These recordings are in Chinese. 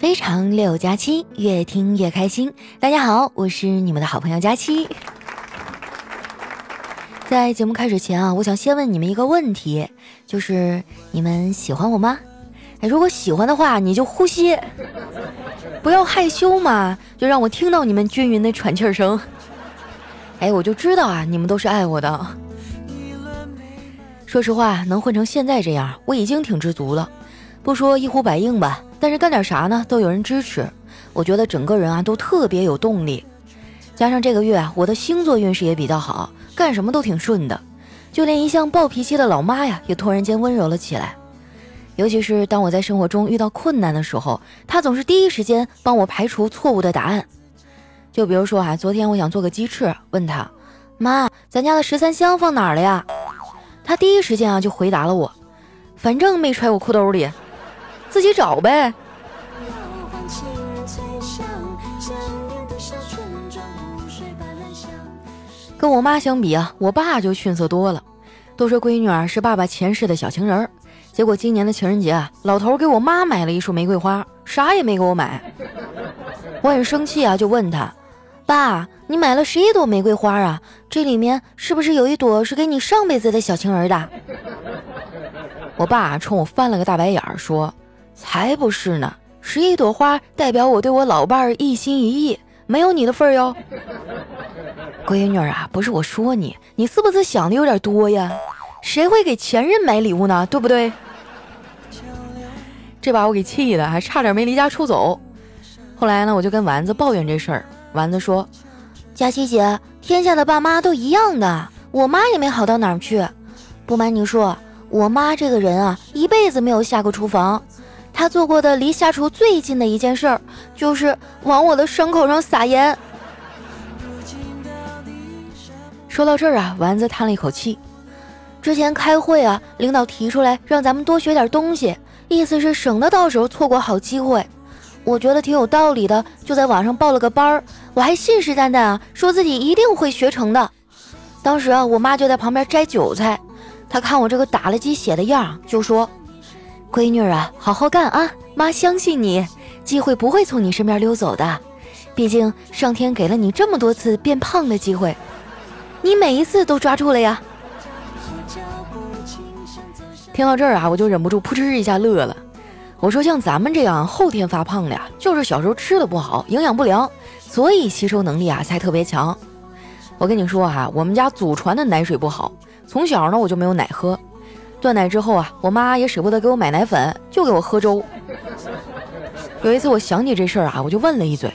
非常六加七，越听越开心。大家好，我是你们的好朋友佳期。在节目开始前啊，我想先问你们一个问题，就是你们喜欢我吗？哎，如果喜欢的话，你就呼吸，不要害羞嘛，就让我听到你们均匀的喘气声。哎，我就知道啊，你们都是爱我的。说实话，能混成现在这样，我已经挺知足了。不说一呼百应吧。但是干点啥呢，都有人支持，我觉得整个人啊都特别有动力。加上这个月啊，我的星座运势也比较好，干什么都挺顺的。就连一向暴脾气的老妈呀，也突然间温柔了起来。尤其是当我在生活中遇到困难的时候，她总是第一时间帮我排除错误的答案。就比如说啊，昨天我想做个鸡翅，问她妈，咱家的十三香放哪儿了呀？她第一时间啊就回答了我，反正没揣我裤兜里。自己找呗。跟我妈相比啊，我爸就逊色多了。都说闺女儿是爸爸前世的小情人儿，结果今年的情人节啊，老头给我妈买了一束玫瑰花，啥也没给我买。我很生气啊，就问他：“爸，你买了十一朵玫瑰花啊？这里面是不是有一朵是给你上辈子的小情人的？”我爸冲我翻了个大白眼儿，说。才不是呢！十一朵花代表我对我老伴儿一心一意，没有你的份儿哟。闺女啊，不是我说你，你是不是想的有点多呀？谁会给前任买礼物呢？对不对？这把我给气的，还差点没离家出走。后来呢，我就跟丸子抱怨这事儿。丸子说：“佳琪姐，天下的爸妈都一样的，我妈也没好到哪儿去。不瞒你说，我妈这个人啊，一辈子没有下过厨房。”他做过的离下厨最近的一件事儿，就是往我的伤口上撒盐。说到这儿啊，丸子叹了一口气。之前开会啊，领导提出来让咱们多学点东西，意思是省得到时候错过好机会。我觉得挺有道理的，就在网上报了个班儿，我还信誓旦旦啊，说自己一定会学成的。当时啊，我妈就在旁边摘韭菜，她看我这个打了鸡血的样，就说。闺女啊，好好干啊！妈相信你，机会不会从你身边溜走的。毕竟上天给了你这么多次变胖的机会，你每一次都抓住了呀。听到这儿啊，我就忍不住扑哧一下乐了。我说像咱们这样后天发胖的呀，就是小时候吃的不好，营养不良，所以吸收能力啊才特别强。我跟你说哈，我们家祖传的奶水不好，从小呢我就没有奶喝。断奶之后啊，我妈也舍不得给我买奶粉，就给我喝粥。有一次我想起这事儿啊，我就问了一嘴，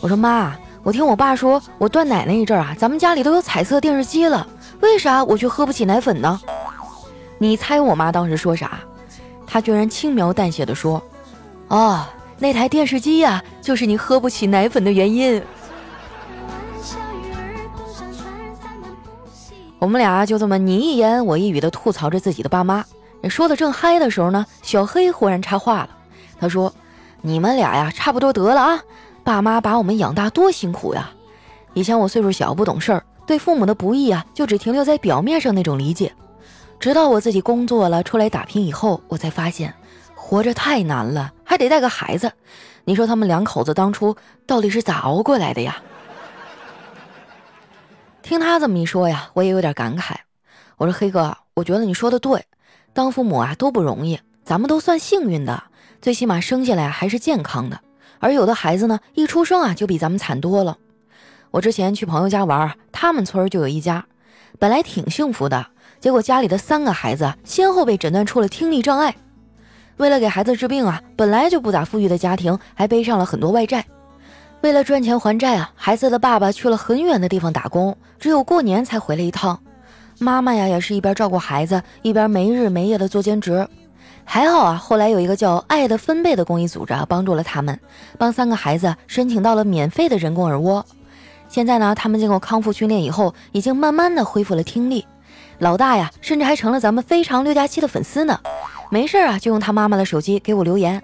我说妈，我听我爸说，我断奶那一阵啊，咱们家里都有彩色电视机了，为啥我却喝不起奶粉呢？你猜我妈当时说啥？她居然轻描淡写的说，哦，那台电视机呀，就是你喝不起奶粉的原因。我们俩就这么你一言我一语的吐槽着自己的爸妈。说的正嗨的时候呢，小黑忽然插话了。他说：“你们俩呀，差不多得了啊！爸妈把我们养大多辛苦呀！以前我岁数小不懂事儿，对父母的不易啊，就只停留在表面上那种理解。直到我自己工作了，出来打拼以后，我才发现活着太难了，还得带个孩子。你说他们两口子当初到底是咋熬过来的呀？”听他这么一说呀，我也有点感慨。我说黑哥，我觉得你说的对，当父母啊都不容易，咱们都算幸运的，最起码生下来还是健康的。而有的孩子呢，一出生啊就比咱们惨多了。我之前去朋友家玩，他们村就有一家，本来挺幸福的，结果家里的三个孩子先后被诊断出了听力障碍。为了给孩子治病啊，本来就不咋富裕的家庭还背上了很多外债。为了赚钱还债啊，孩子的爸爸去了很远的地方打工，只有过年才回来一趟。妈妈呀，也是一边照顾孩子，一边没日没夜的做兼职。还好啊，后来有一个叫“爱的分贝”的公益组织啊，帮助了他们，帮三个孩子申请到了免费的人工耳蜗。现在呢，他们经过康复训练以后，已经慢慢的恢复了听力。老大呀，甚至还成了咱们非常六加七的粉丝呢。没事啊，就用他妈妈的手机给我留言。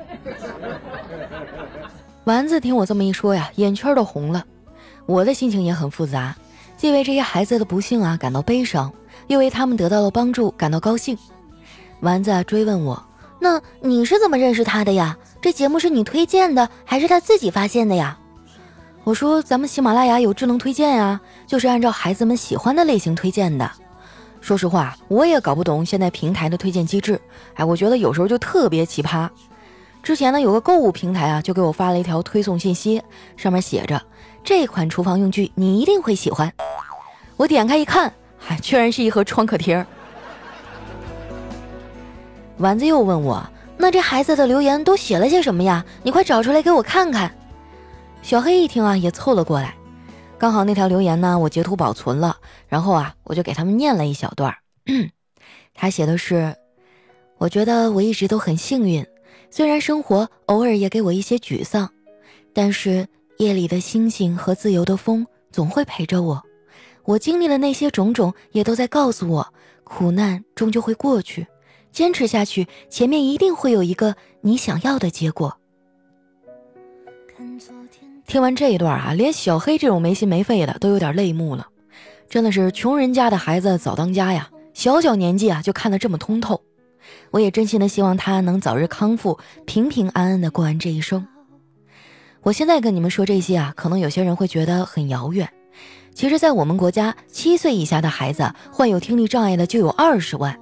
丸子听我这么一说呀，眼圈都红了。我的心情也很复杂，既为这些孩子的不幸啊感到悲伤，又为他们得到了帮助感到高兴。丸子追问我：“那你是怎么认识他的呀？这节目是你推荐的，还是他自己发现的呀？我说咱们喜马拉雅有智能推荐啊，就是按照孩子们喜欢的类型推荐的。说实话，我也搞不懂现在平台的推荐机制。哎，我觉得有时候就特别奇葩。之前呢，有个购物平台啊，就给我发了一条推送信息，上面写着这款厨房用具你一定会喜欢。我点开一看，嗨，居然是一盒创可贴。丸子又问我：“那这孩子的留言都写了些什么呀？你快找出来给我看看。”小黑一听啊，也凑了过来。刚好那条留言呢，我截图保存了，然后啊，我就给他们念了一小段。他写的是：“我觉得我一直都很幸运，虽然生活偶尔也给我一些沮丧，但是夜里的星星和自由的风总会陪着我。我经历了那些种种，也都在告诉我，苦难终究会过去。”坚持下去，前面一定会有一个你想要的结果。听完这一段啊，连小黑这种没心没肺的都有点泪目了。真的是穷人家的孩子早当家呀，小小年纪啊就看得这么通透。我也真心的希望他能早日康复，平平安安的过完这一生。我现在跟你们说这些啊，可能有些人会觉得很遥远。其实，在我们国家，七岁以下的孩子患有听力障碍的就有二十万。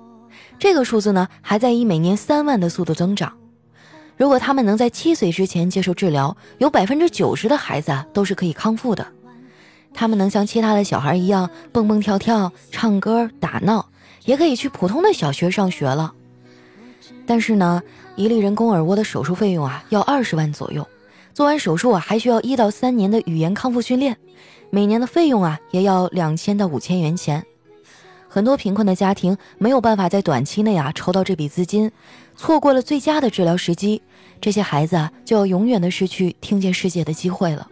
这个数字呢，还在以每年三万的速度增长。如果他们能在七岁之前接受治疗，有百分之九十的孩子都是可以康复的。他们能像其他的小孩一样蹦蹦跳跳、唱歌打闹，也可以去普通的小学上学了。但是呢，一例人工耳蜗的手术费用啊，要二十万左右。做完手术啊，还需要一到三年的语言康复训练，每年的费用啊，也要两千到五千元钱。很多贫困的家庭没有办法在短期内啊筹到这笔资金，错过了最佳的治疗时机，这些孩子啊就要永远的失去听见世界的机会了。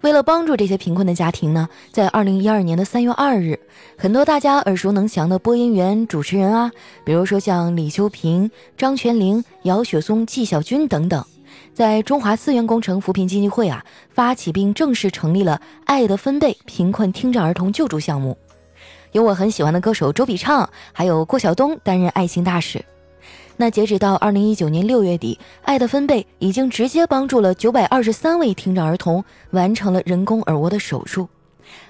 为了帮助这些贫困的家庭呢，在二零一二年的三月二日，很多大家耳熟能详的播音员、主持人啊，比如说像李修平、张泉灵、姚雪松、纪晓君等等，在中华资源工程扶贫基金会啊发起并正式成立了“爱的分贝”贫困听障儿童救助项目。有我很喜欢的歌手周笔畅，还有郭晓东担任爱心大使。那截止到二零一九年六月底，爱的分贝已经直接帮助了九百二十三位听障儿童完成了人工耳蜗的手术，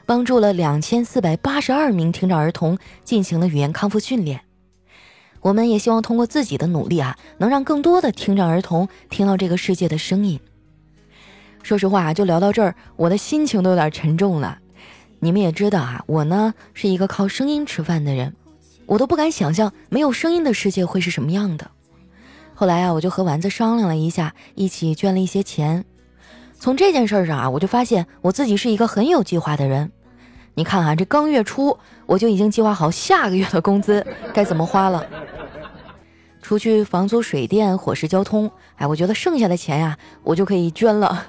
帮助了两千四百八十二名听障儿童进行了语言康复训练。我们也希望通过自己的努力啊，能让更多的听障儿童听到这个世界的声音。说实话啊，就聊到这儿，我的心情都有点沉重了。你们也知道啊，我呢是一个靠声音吃饭的人，我都不敢想象没有声音的世界会是什么样的。后来啊，我就和丸子商量了一下，一起捐了一些钱。从这件事上啊，我就发现我自己是一个很有计划的人。你看啊，这刚月初我就已经计划好下个月的工资该怎么花了。除去房租、水电、伙食、交通，哎，我觉得剩下的钱呀，我就可以捐了。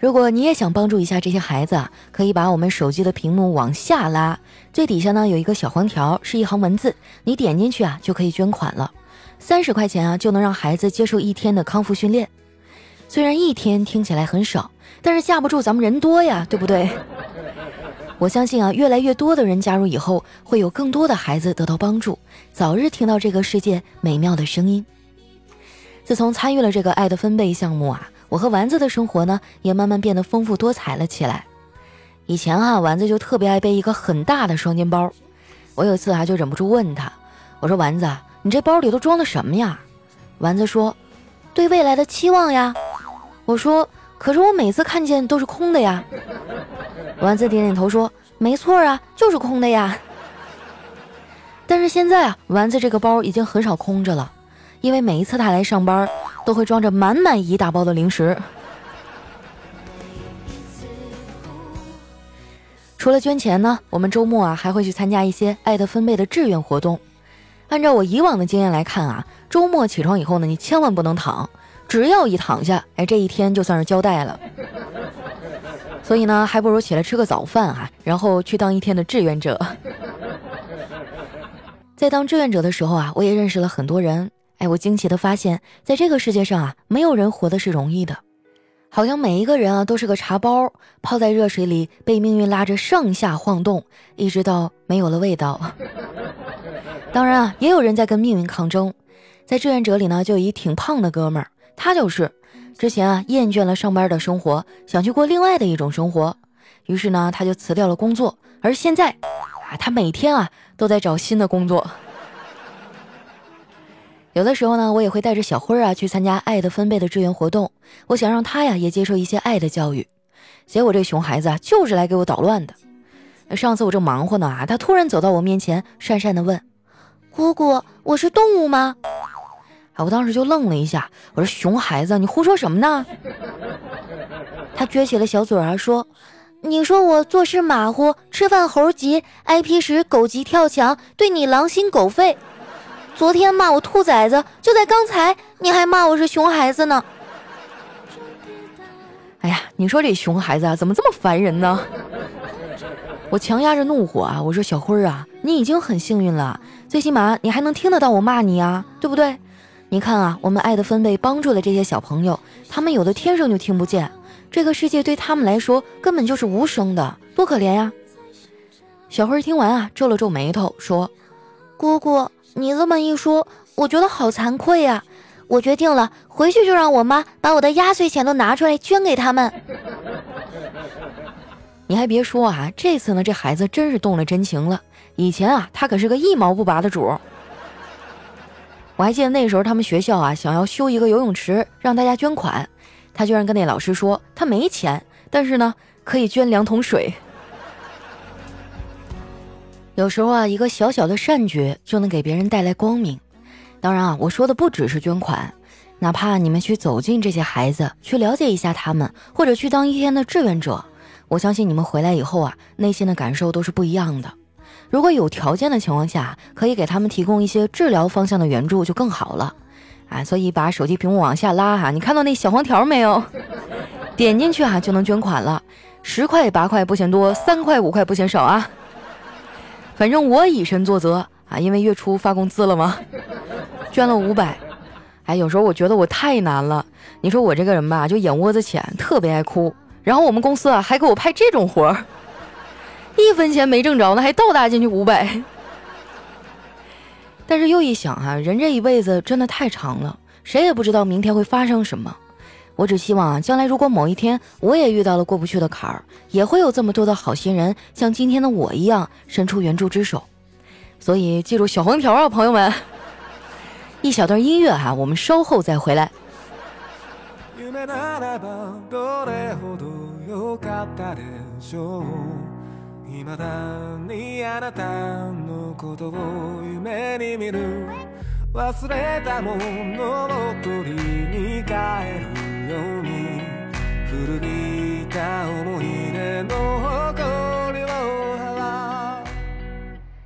如果你也想帮助一下这些孩子啊，可以把我们手机的屏幕往下拉，最底下呢有一个小黄条，是一行文字，你点进去啊就可以捐款了。三十块钱啊就能让孩子接受一天的康复训练。虽然一天听起来很少，但是架不住咱们人多呀，对不对？我相信啊，越来越多的人加入以后，会有更多的孩子得到帮助，早日听到这个世界美妙的声音。自从参与了这个爱的分贝项目啊。我和丸子的生活呢，也慢慢变得丰富多彩了起来。以前啊，丸子就特别爱背一个很大的双肩包。我有一次啊，就忍不住问他：“我说丸子，你这包里都装的什么呀？”丸子说：“对未来的期望呀。”我说：“可是我每次看见都是空的呀。”丸子点点头说：“没错啊，就是空的呀。”但是现在啊，丸子这个包已经很少空着了，因为每一次他来上班。都会装着满满一大包的零食。除了捐钱呢，我们周末啊还会去参加一些爱的分贝的志愿活动。按照我以往的经验来看啊，周末起床以后呢，你千万不能躺，只要一躺下，哎，这一天就算是交代了。所以呢，还不如起来吃个早饭啊，然后去当一天的志愿者。在当志愿者的时候啊，我也认识了很多人。哎，我惊奇的发现，在这个世界上啊，没有人活的是容易的，好像每一个人啊都是个茶包，泡在热水里，被命运拉着上下晃动，一直到没有了味道。当然啊，也有人在跟命运抗争。在志愿者里呢，就有一挺胖的哥们儿，他就是之前啊厌倦了上班的生活，想去过另外的一种生活，于是呢他就辞掉了工作，而现在啊他每天啊都在找新的工作。有的时候呢，我也会带着小辉儿啊去参加爱的分贝的志愿活动，我想让他呀也接受一些爱的教育。结果这熊孩子啊就是来给我捣乱的。上次我正忙活呢啊，他突然走到我面前，讪讪的问：“姑姑，我是动物吗？”啊，我当时就愣了一下，我说：“熊孩子，你胡说什么呢？”他撅起了小嘴儿说：“你说我做事马虎，吃饭猴急，挨批时狗急跳墙，对你狼心狗肺。昨天骂我兔崽子，就在刚才，你还骂我是熊孩子呢。”哎呀，你说这熊孩子啊，怎么这么烦人呢？我强压着怒火啊，我说小辉儿啊，你已经很幸运了，最起码你还能听得到我骂你啊，对不对？你看啊，我们爱的分贝帮助了这些小朋友，他们有的天生就听不见，这个世界对他们来说根本就是无声的，多可怜呀！小辉听完啊，皱了皱眉头说：“姑姑，你这么一说，我觉得好惭愧呀。我决定了，回去就让我妈把我的压岁钱都拿出来捐给他们。”你还别说啊，这次呢，这孩子真是动了真情了。以前啊，他可是个一毛不拔的主。我还记得那时候他们学校啊，想要修一个游泳池，让大家捐款，他居然跟那老师说他没钱，但是呢，可以捐两桶水。有时候啊，一个小小的善举就能给别人带来光明。当然啊，我说的不只是捐款，哪怕你们去走进这些孩子，去了解一下他们，或者去当一天的志愿者。我相信你们回来以后啊，内心的感受都是不一样的。如果有条件的情况下，可以给他们提供一些治疗方向的援助就更好了。啊，所以把手机屏幕往下拉哈，你看到那小黄条没有？点进去哈就能捐款了，十块八块不嫌多，三块五块不嫌少啊。反正我以身作则啊，因为月初发工资了嘛，捐了五百。哎，有时候我觉得我太难了。你说我这个人吧，就眼窝子浅，特别爱哭。然后我们公司啊还给我派这种活儿，一分钱没挣着呢，还倒搭进去五百。但是又一想啊，人这一辈子真的太长了，谁也不知道明天会发生什么。我只希望啊，将来如果某一天我也遇到了过不去的坎儿，也会有这么多的好心人像今天的我一样伸出援助之手。所以记住小黄条啊，朋友们。一小段音乐哈，我们稍后再回来。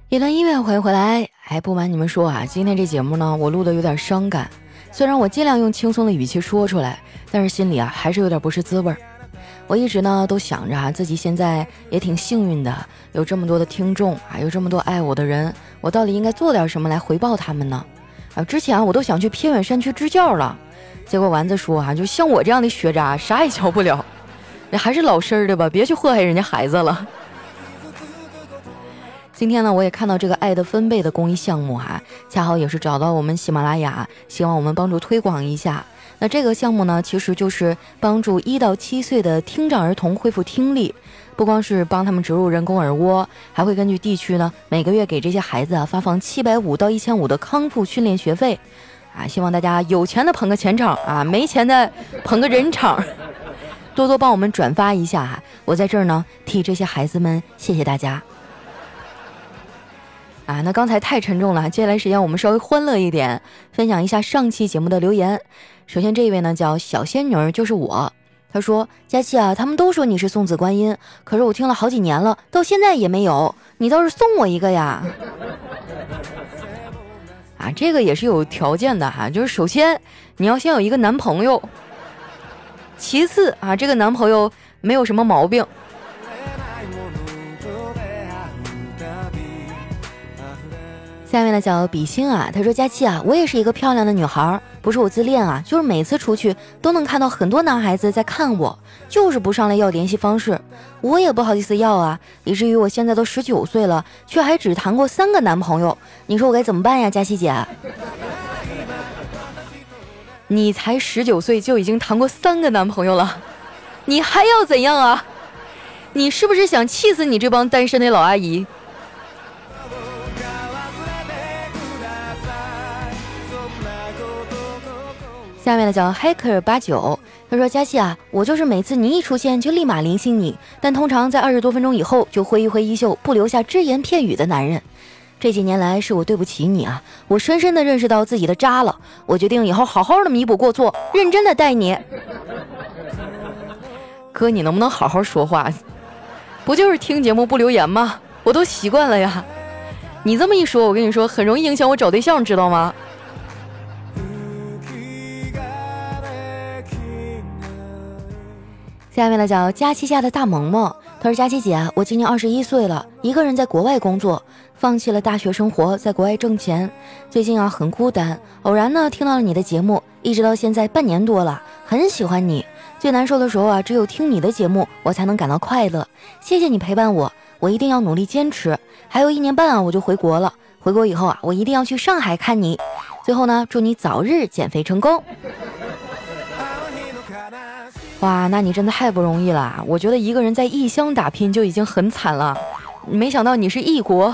一段音乐回回来，哎，不瞒你们说啊，今天这节目呢，我录的有点伤感。虽然我尽量用轻松的语气说出来，但是心里啊还是有点不是滋味儿。我一直呢都想着啊，自己现在也挺幸运的，有这么多的听众啊，有这么多爱我的人，我到底应该做点什么来回报他们呢？啊，之前我都想去偏远山区支教了，结果丸子说啊，就像我这样的学渣，啥也教不了。你还是老实的吧，别去祸害人家孩子了。今天呢，我也看到这个爱的分贝的公益项目哈，恰好也是找到我们喜马拉雅，希望我们帮助推广一下。那这个项目呢，其实就是帮助一到七岁的听障儿童恢复听力，不光是帮他们植入人工耳蜗，还会根据地区呢，每个月给这些孩子啊发放七百五到一千五的康复训练学费。啊，希望大家有钱的捧个钱场啊，没钱的捧个人场，多多帮我们转发一下哈。我在这儿呢，替这些孩子们谢谢大家。啊，那刚才太沉重了，接下来时间我们稍微欢乐一点，分享一下上期节目的留言。首先这一位呢叫小仙女，就是我。他说：“佳琪啊，他们都说你是送子观音，可是我听了好几年了，到现在也没有。你倒是送我一个呀！”啊，这个也是有条件的哈，就是首先你要先有一个男朋友，其次啊，这个男朋友没有什么毛病。下面的叫比心啊，他说佳期啊，我也是一个漂亮的女孩，不是我自恋啊，就是每次出去都能看到很多男孩子在看我，就是不上来要联系方式，我也不好意思要啊，以至于我现在都十九岁了，却还只谈过三个男朋友，你说我该怎么办呀，佳期姐？你才十九岁就已经谈过三个男朋友了，你还要怎样啊？你是不是想气死你这帮单身的老阿姨？下面的叫 Hacker 八九，他说：“佳琪啊，我就是每次你一出现就立马联系你，但通常在二十多分钟以后就挥一挥衣袖，不留下只言片语的男人。这几年来是我对不起你啊，我深深的认识到自己的渣了，我决定以后好好的弥补过错，认真的待你。哥，你能不能好好说话？不就是听节目不留言吗？我都习惯了呀。你这么一说，我跟你说，很容易影响我找对象，知道吗？”下面呢叫佳期下的大萌萌，他说：“佳期姐，我今年二十一岁了，一个人在国外工作，放弃了大学生活，在国外挣钱。最近啊很孤单，偶然呢听到了你的节目，一直到现在半年多了，很喜欢你。最难受的时候啊，只有听你的节目，我才能感到快乐。谢谢你陪伴我，我一定要努力坚持。还有一年半啊，我就回国了。回国以后啊，我一定要去上海看你。最后呢，祝你早日减肥成功。”哇，那你真的太不容易了！我觉得一个人在异乡打拼就已经很惨了，没想到你是异国。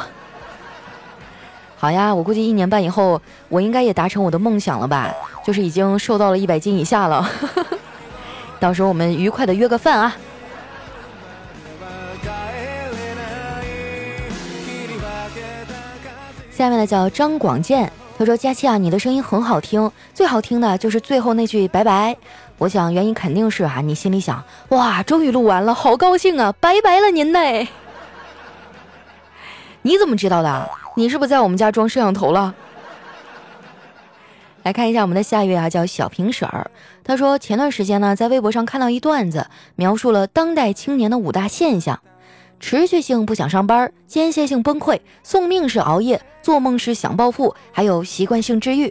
好呀，我估计一年半以后，我应该也达成我的梦想了吧？就是已经瘦到了一百斤以下了。到时候我们愉快的约个饭啊！下面的叫张广建。他说：“佳期啊，你的声音很好听，最好听的就是最后那句拜拜。我想原因肯定是啊，你心里想，哇，终于录完了，好高兴啊，拜拜了您嘞。你怎么知道的？你是不是在我们家装摄像头了？来看一下我们的下一位啊，叫小平婶儿。他说前段时间呢，在微博上看到一段子，描述了当代青年的五大现象。”持续性不想上班，间歇性崩溃，送命是熬夜，做梦时想暴富，还有习惯性治愈。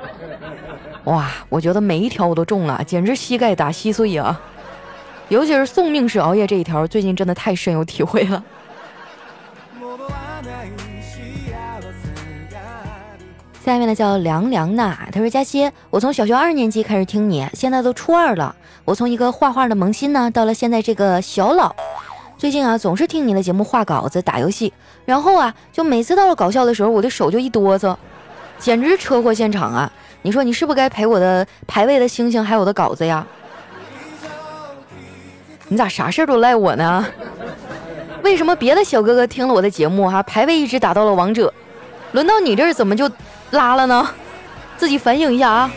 哇，我觉得每一条我都中了，简直膝盖打稀碎啊！尤其是送命式熬夜这一条，最近真的太深有体会了。下面呢叫凉凉呐，他说佳期，我从小学二年级开始听你，现在都初二了，我从一个画画的萌新呢，到了现在这个小老。最近啊，总是听你的节目画稿子、打游戏，然后啊，就每次到了搞笑的时候，我的手就一哆嗦，简直车祸现场啊！你说你是不是该陪我的排位的星星还有我的稿子呀？你咋啥事儿都赖我呢？为什么别的小哥哥听了我的节目哈，排位一直打到了王者，轮到你这儿怎么就拉了呢？自己反省一下啊！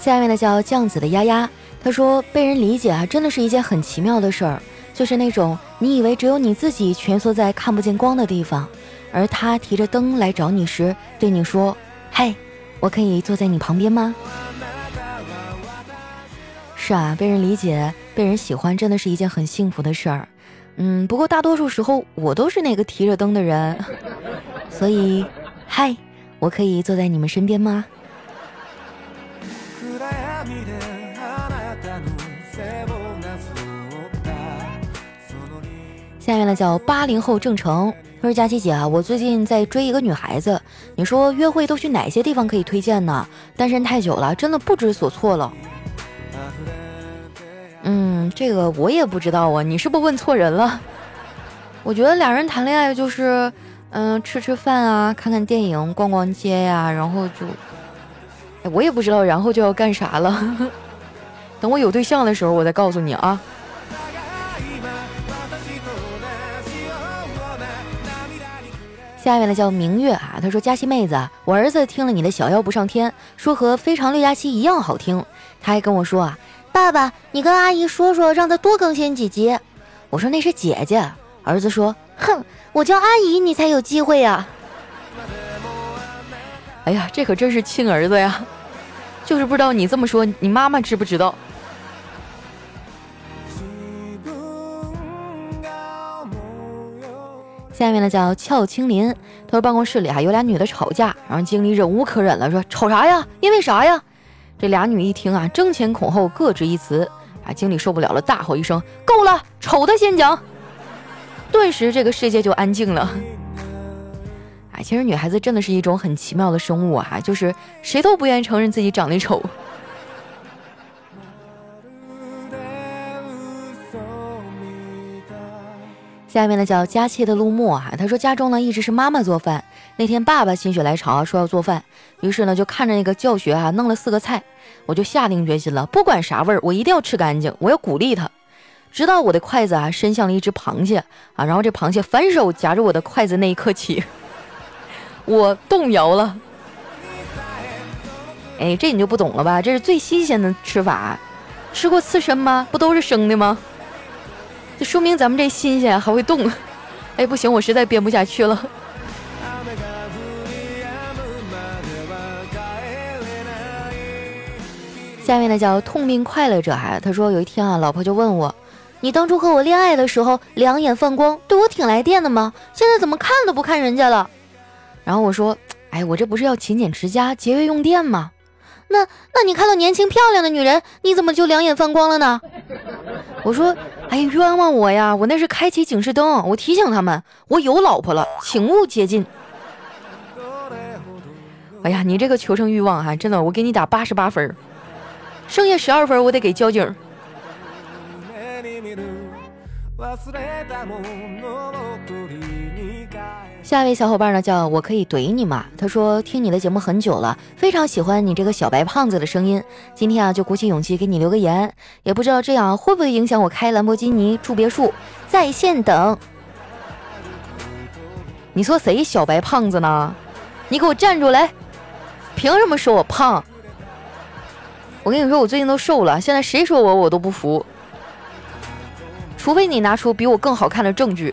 下面的叫酱紫的丫丫，他说被人理解啊，真的是一件很奇妙的事儿，就是那种你以为只有你自己蜷缩在看不见光的地方，而他提着灯来找你时，对你说：“嗨，我可以坐在你旁边吗？”是啊，被人理解、被人喜欢，真的是一件很幸福的事儿。嗯，不过大多数时候我都是那个提着灯的人，所以，嗨，我可以坐在你们身边吗？下面呢叫八零后郑成，他说佳琪姐啊，我最近在追一个女孩子，你说约会都去哪些地方可以推荐呢？单身太久了，真的不知所措了。嗯，这个我也不知道啊，你是不是问错人了？我觉得俩人谈恋爱就是，嗯，吃吃饭啊，看看电影，逛逛街呀，然后就，哎，我也不知道然后就要干啥了。等我有对象的时候，我再告诉你啊。下面的叫明月啊，他说：“佳期妹子，我儿子听了你的小妖不上天，说和非常六加七一样好听。他还跟我说啊，爸爸，你跟阿姨说说，让他多更新几集。我说那是姐姐。儿子说，哼，我叫阿姨，你才有机会呀。哎呀，这可真是亲儿子呀，就是不知道你这么说，你妈妈知不知道？”下面呢叫俏青林，他说办公室里啊有俩女的吵架，然后经理忍无可忍了，说吵啥呀？因为啥呀？这俩女一听啊，争前恐后各执一词，啊，经理受不了了，大吼一声：“够了，丑的先讲！”顿时这个世界就安静了。哎，其实女孩子真的是一种很奇妙的生物啊，就是谁都不愿意承认自己长得丑。下面呢叫佳期的陆墨啊，他说家中呢一直是妈妈做饭，那天爸爸心血来潮说要做饭，于是呢就看着那个教学啊弄了四个菜，我就下定决心了，不管啥味儿，我一定要吃干净，我要鼓励他，直到我的筷子啊伸向了一只螃蟹啊，然后这螃蟹反手夹着我的筷子那一刻起，我动摇了。哎，这你就不懂了吧？这是最新鲜的吃法，吃过刺身吗？不都是生的吗？这说明咱们这新鲜还会动，哎，不行，我实在编不下去了。下面呢叫痛并快乐着，哈，他说有一天啊，老婆就问我，你当初和我恋爱的时候两眼放光，对我挺来电的吗？现在怎么看都不看人家了？然后我说，哎，我这不是要勤俭持家、节约用电吗？那那你看到年轻漂亮的女人，你怎么就两眼放光了呢？我说，哎呀，冤枉我呀！我那是开启警示灯，我提醒他们，我有老婆了，请勿接近。哎呀，你这个求生欲望哈，真的，我给你打八十八分，剩下十二分我得给交警。下一位小伙伴呢，叫我可以怼你吗？他说听你的节目很久了，非常喜欢你这个小白胖子的声音。今天啊，就鼓起勇气给你留个言，也不知道这样会不会影响我开兰博基尼住别墅，在线等。你说谁小白胖子呢？你给我站住来！凭什么说我胖？我跟你说，我最近都瘦了，现在谁说我我都不服。除非你拿出比我更好看的证据。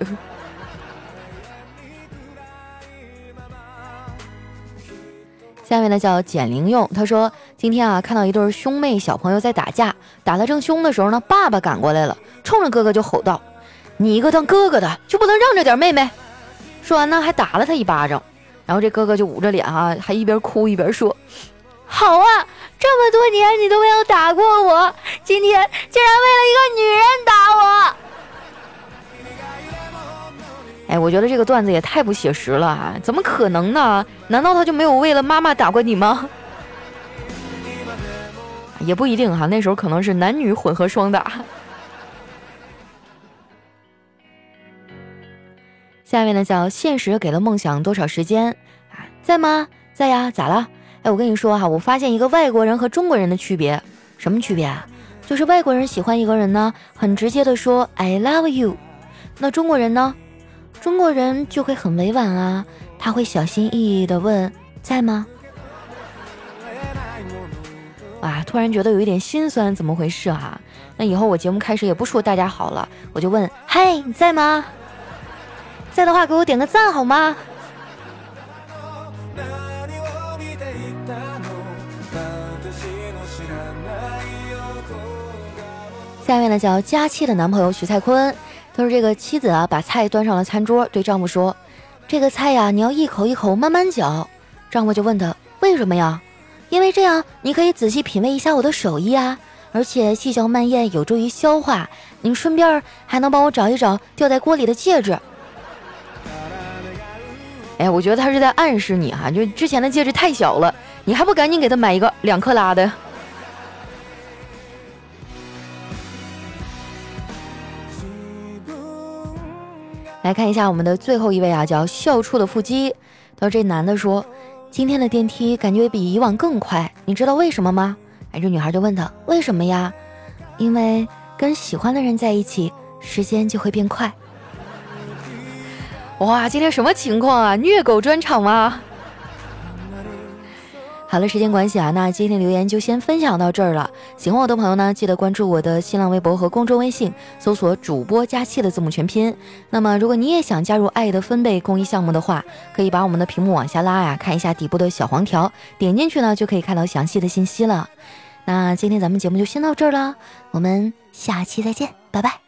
下面呢叫简灵用，他说今天啊看到一对兄妹小朋友在打架，打得正凶的时候呢，爸爸赶过来了，冲着哥哥就吼道：“你一个当哥哥的就不能让着点妹妹？”说完呢还打了他一巴掌，然后这哥哥就捂着脸啊，还一边哭一边说：“好啊，这么多年你都没有打过我，今天竟然为了一个我觉得这个段子也太不写实了啊！怎么可能呢？难道他就没有为了妈妈打过你吗？也不一定哈，那时候可能是男女混合双打。下面呢叫现实给了梦想多少时间啊？在吗？在呀？咋了？哎，我跟你说哈，我发现一个外国人和中国人的区别，什么区别啊？就是外国人喜欢一个人呢，很直接的说 I love you，那中国人呢？中国人就会很委婉啊，他会小心翼翼的问在吗？哇，突然觉得有一点心酸，怎么回事啊？那以后我节目开始也不说大家好了，我就问嗨，你在吗？在的话给我点个赞好吗？下面呢叫佳期的男朋友徐蔡坤。他说：“这个妻子啊，把菜端上了餐桌，对丈夫说：‘这个菜呀，你要一口一口慢慢嚼。’丈夫就问他：‘为什么呀？’因为这样你可以仔细品味一下我的手艺啊，而且细嚼慢咽有助于消化。你顺便还能帮我找一找掉在锅里的戒指。哎，我觉得他是在暗示你哈，就之前的戒指太小了，你还不赶紧给他买一个两克拉的。”来看一下我们的最后一位啊，叫笑出的腹肌。他说：“这男的说，今天的电梯感觉比以往更快，你知道为什么吗？”哎，这女孩就问他：“为什么呀？”因为跟喜欢的人在一起，时间就会变快。哇，今天什么情况啊？虐狗专场吗？好了，时间关系啊，那今天留言就先分享到这儿了。喜欢我的朋友呢，记得关注我的新浪微博和公众微信，搜索“主播佳期”的字母全拼。那么，如果你也想加入爱的分贝公益项目的话，可以把我们的屏幕往下拉呀，看一下底部的小黄条，点进去呢就可以看到详细的信息了。那今天咱们节目就先到这儿了，我们下期再见，拜拜。